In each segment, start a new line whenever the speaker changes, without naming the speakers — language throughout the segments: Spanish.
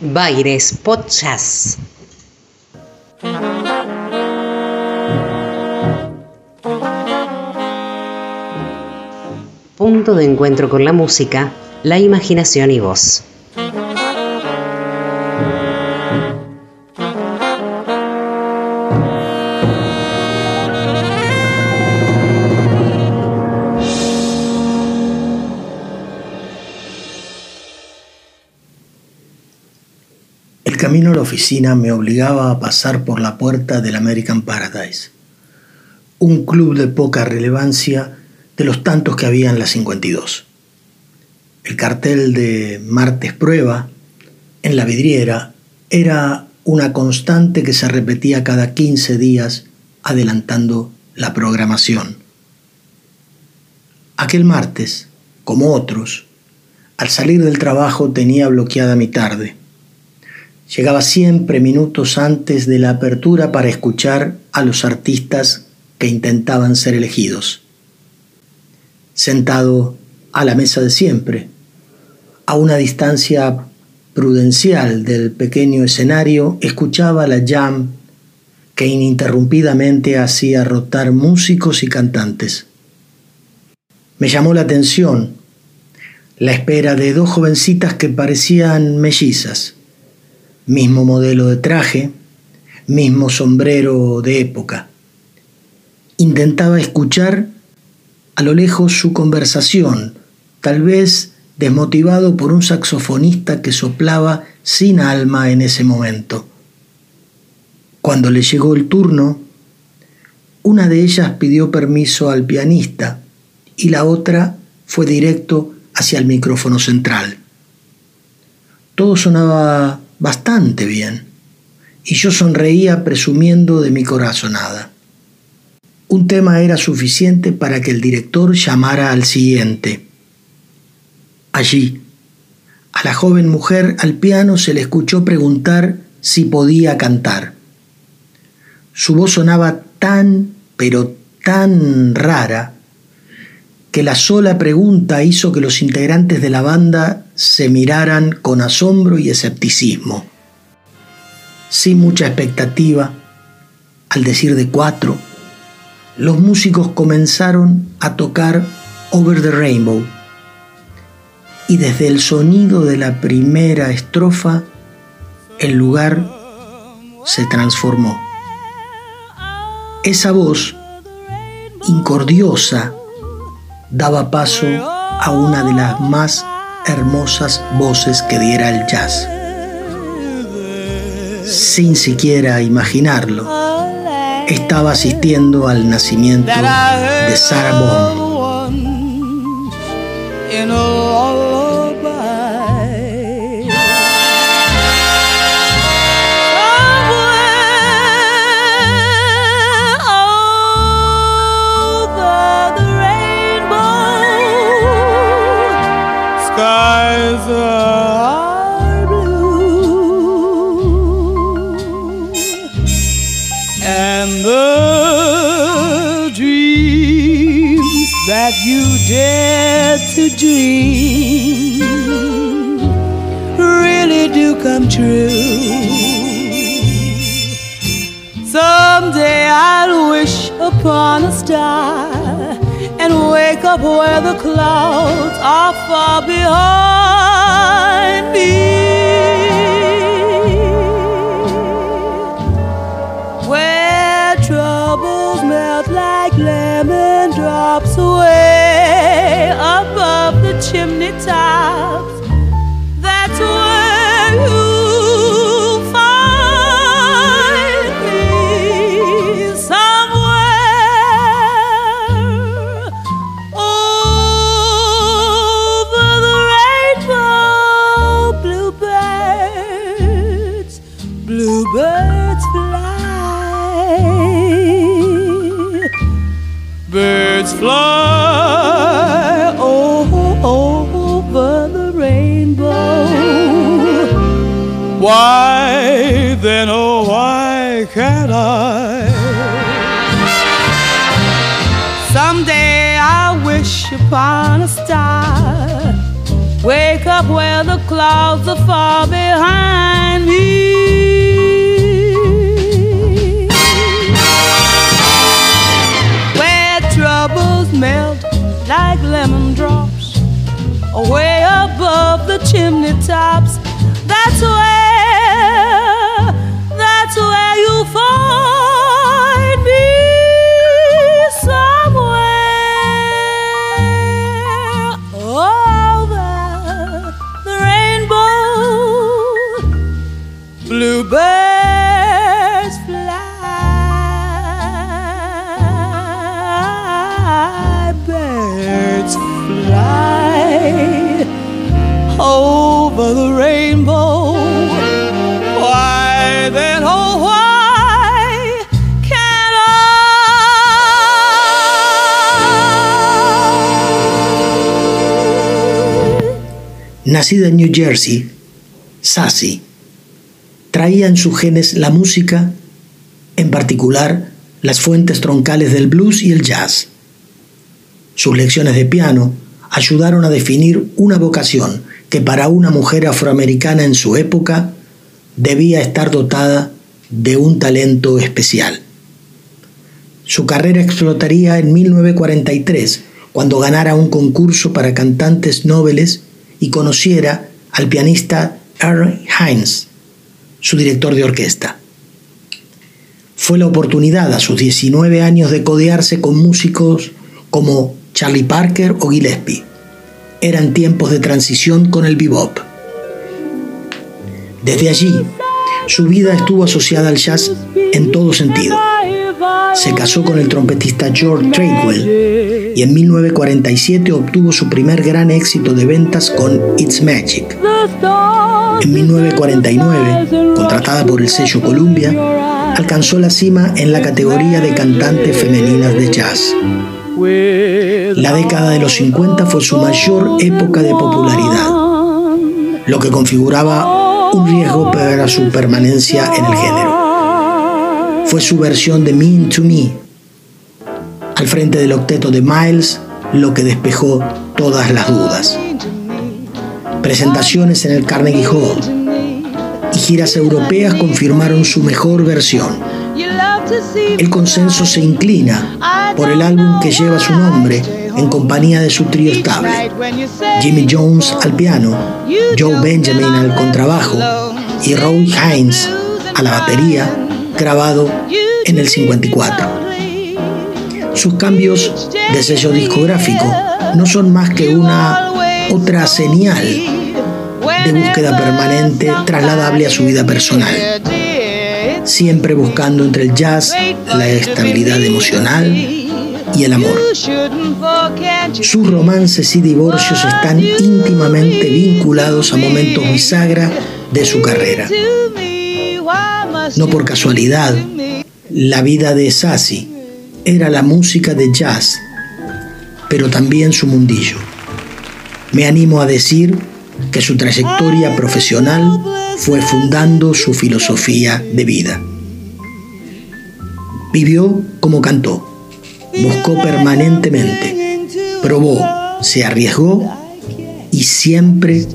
Baires Podcast. Punto de encuentro con la música, la imaginación y voz.
Camino a la oficina me obligaba a pasar por la puerta del American Paradise, un club de poca relevancia de los tantos que había en la 52. El cartel de Martes Prueba en la vidriera era una constante que se repetía cada 15 días adelantando la programación. Aquel martes, como otros, al salir del trabajo tenía bloqueada mi tarde Llegaba siempre minutos antes de la apertura para escuchar a los artistas que intentaban ser elegidos. Sentado a la mesa de siempre, a una distancia prudencial del pequeño escenario, escuchaba la jam que ininterrumpidamente hacía rotar músicos y cantantes. Me llamó la atención la espera de dos jovencitas que parecían mellizas mismo modelo de traje, mismo sombrero de época. Intentaba escuchar a lo lejos su conversación, tal vez desmotivado por un saxofonista que soplaba sin alma en ese momento. Cuando le llegó el turno, una de ellas pidió permiso al pianista y la otra fue directo hacia el micrófono central. Todo sonaba bastante bien, y yo sonreía presumiendo de mi corazonada. Un tema era suficiente para que el director llamara al siguiente. Allí, a la joven mujer al piano se le escuchó preguntar si podía cantar. Su voz sonaba tan, pero tan rara, que la sola pregunta hizo que los integrantes de la banda se miraran con asombro y escepticismo. Sin mucha expectativa, al decir de cuatro, los músicos comenzaron a tocar Over the Rainbow y desde el sonido de la primera estrofa el lugar se transformó. Esa voz incordiosa daba paso a una de las más hermosas voces que diera el jazz. Sin siquiera imaginarlo, estaba asistiendo al nacimiento de Sarah Bond.
You dare to dream really do come true. Someday I'll wish upon a star and wake up where the clouds are far behind me. Where troubles melt like lemon drops away above the chimney tops. That's where you find me somewhere over the rainbow. Bluebirds, bluebirds fly. Birds fly can't I? Someday I wish upon a star. Wake up where the clouds are far behind.
Nacida en New Jersey, Sassy traía en sus genes la música, en particular las fuentes troncales del blues y el jazz. Sus lecciones de piano ayudaron a definir una vocación que para una mujer afroamericana en su época debía estar dotada de un talento especial. Su carrera explotaría en 1943, cuando ganara un concurso para cantantes nobles y conociera al pianista Earl Hines, su director de orquesta. Fue la oportunidad a sus 19 años de codearse con músicos como Charlie Parker o Gillespie. Eran tiempos de transición con el bebop. Desde allí, su vida estuvo asociada al jazz en todo sentido. Se casó con el trompetista George Tradewell y en 1947 obtuvo su primer gran éxito de ventas con It's Magic. En 1949, contratada por el sello Columbia, alcanzó la cima en la categoría de cantantes femeninas de jazz. La década de los 50 fue su mayor época de popularidad, lo que configuraba un riesgo para su permanencia en el género. Fue su versión de Mean to Me, al frente del octeto de Miles, lo que despejó todas las dudas. Presentaciones en el Carnegie Hall y giras europeas confirmaron su mejor versión. El consenso se inclina por el álbum que lleva su nombre en compañía de su trío estable. Jimmy Jones al piano, Joe Benjamin al contrabajo y Roy Hines a la batería, grabado en el 54. Sus cambios de sello discográfico no son más que una otra señal de búsqueda permanente trasladable a su vida personal, siempre buscando entre el jazz la estabilidad emocional y el amor. Sus romances y divorcios están íntimamente vinculados a momentos bisagra de su carrera. No por casualidad, la vida de Sassy era la música de jazz, pero también su mundillo. Me animo a decir que su trayectoria profesional fue fundando su filosofía de vida. Vivió como cantó, buscó permanentemente, probó, se arriesgó y siempre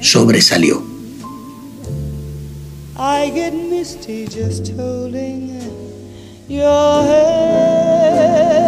sobresalió.
I get misty just holding your hand.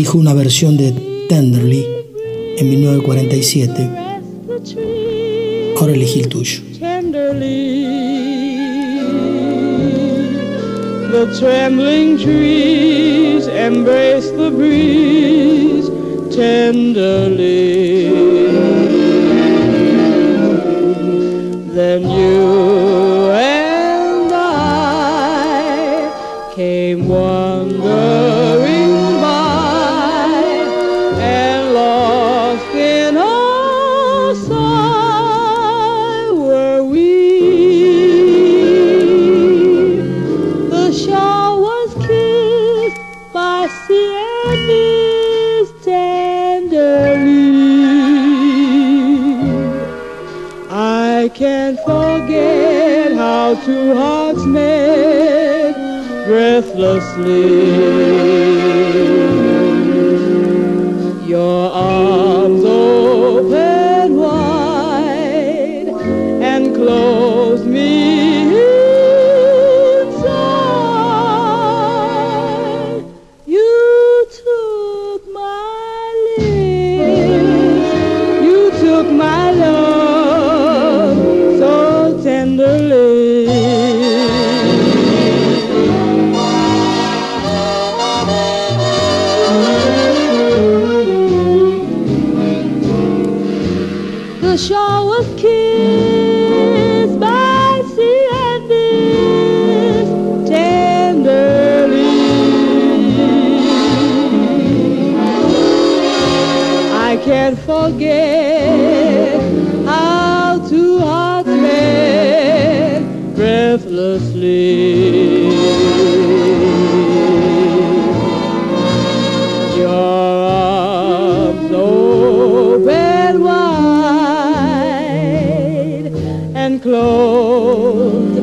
Elijo una versión de Tenderly en 1947. Ahora elegí el tuyo.
The trembling trees embrace the breeze tenderly. Then you you. Can't forget how to heartbreak breathlessly. Your arms open wide and close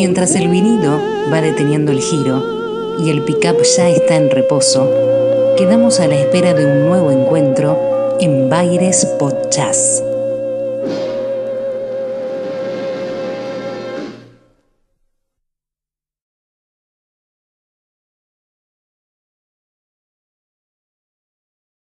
Mientras el vinilo va deteniendo el giro y el pickup ya está en reposo, quedamos a la espera de un nuevo encuentro en Baires Pod Jazz.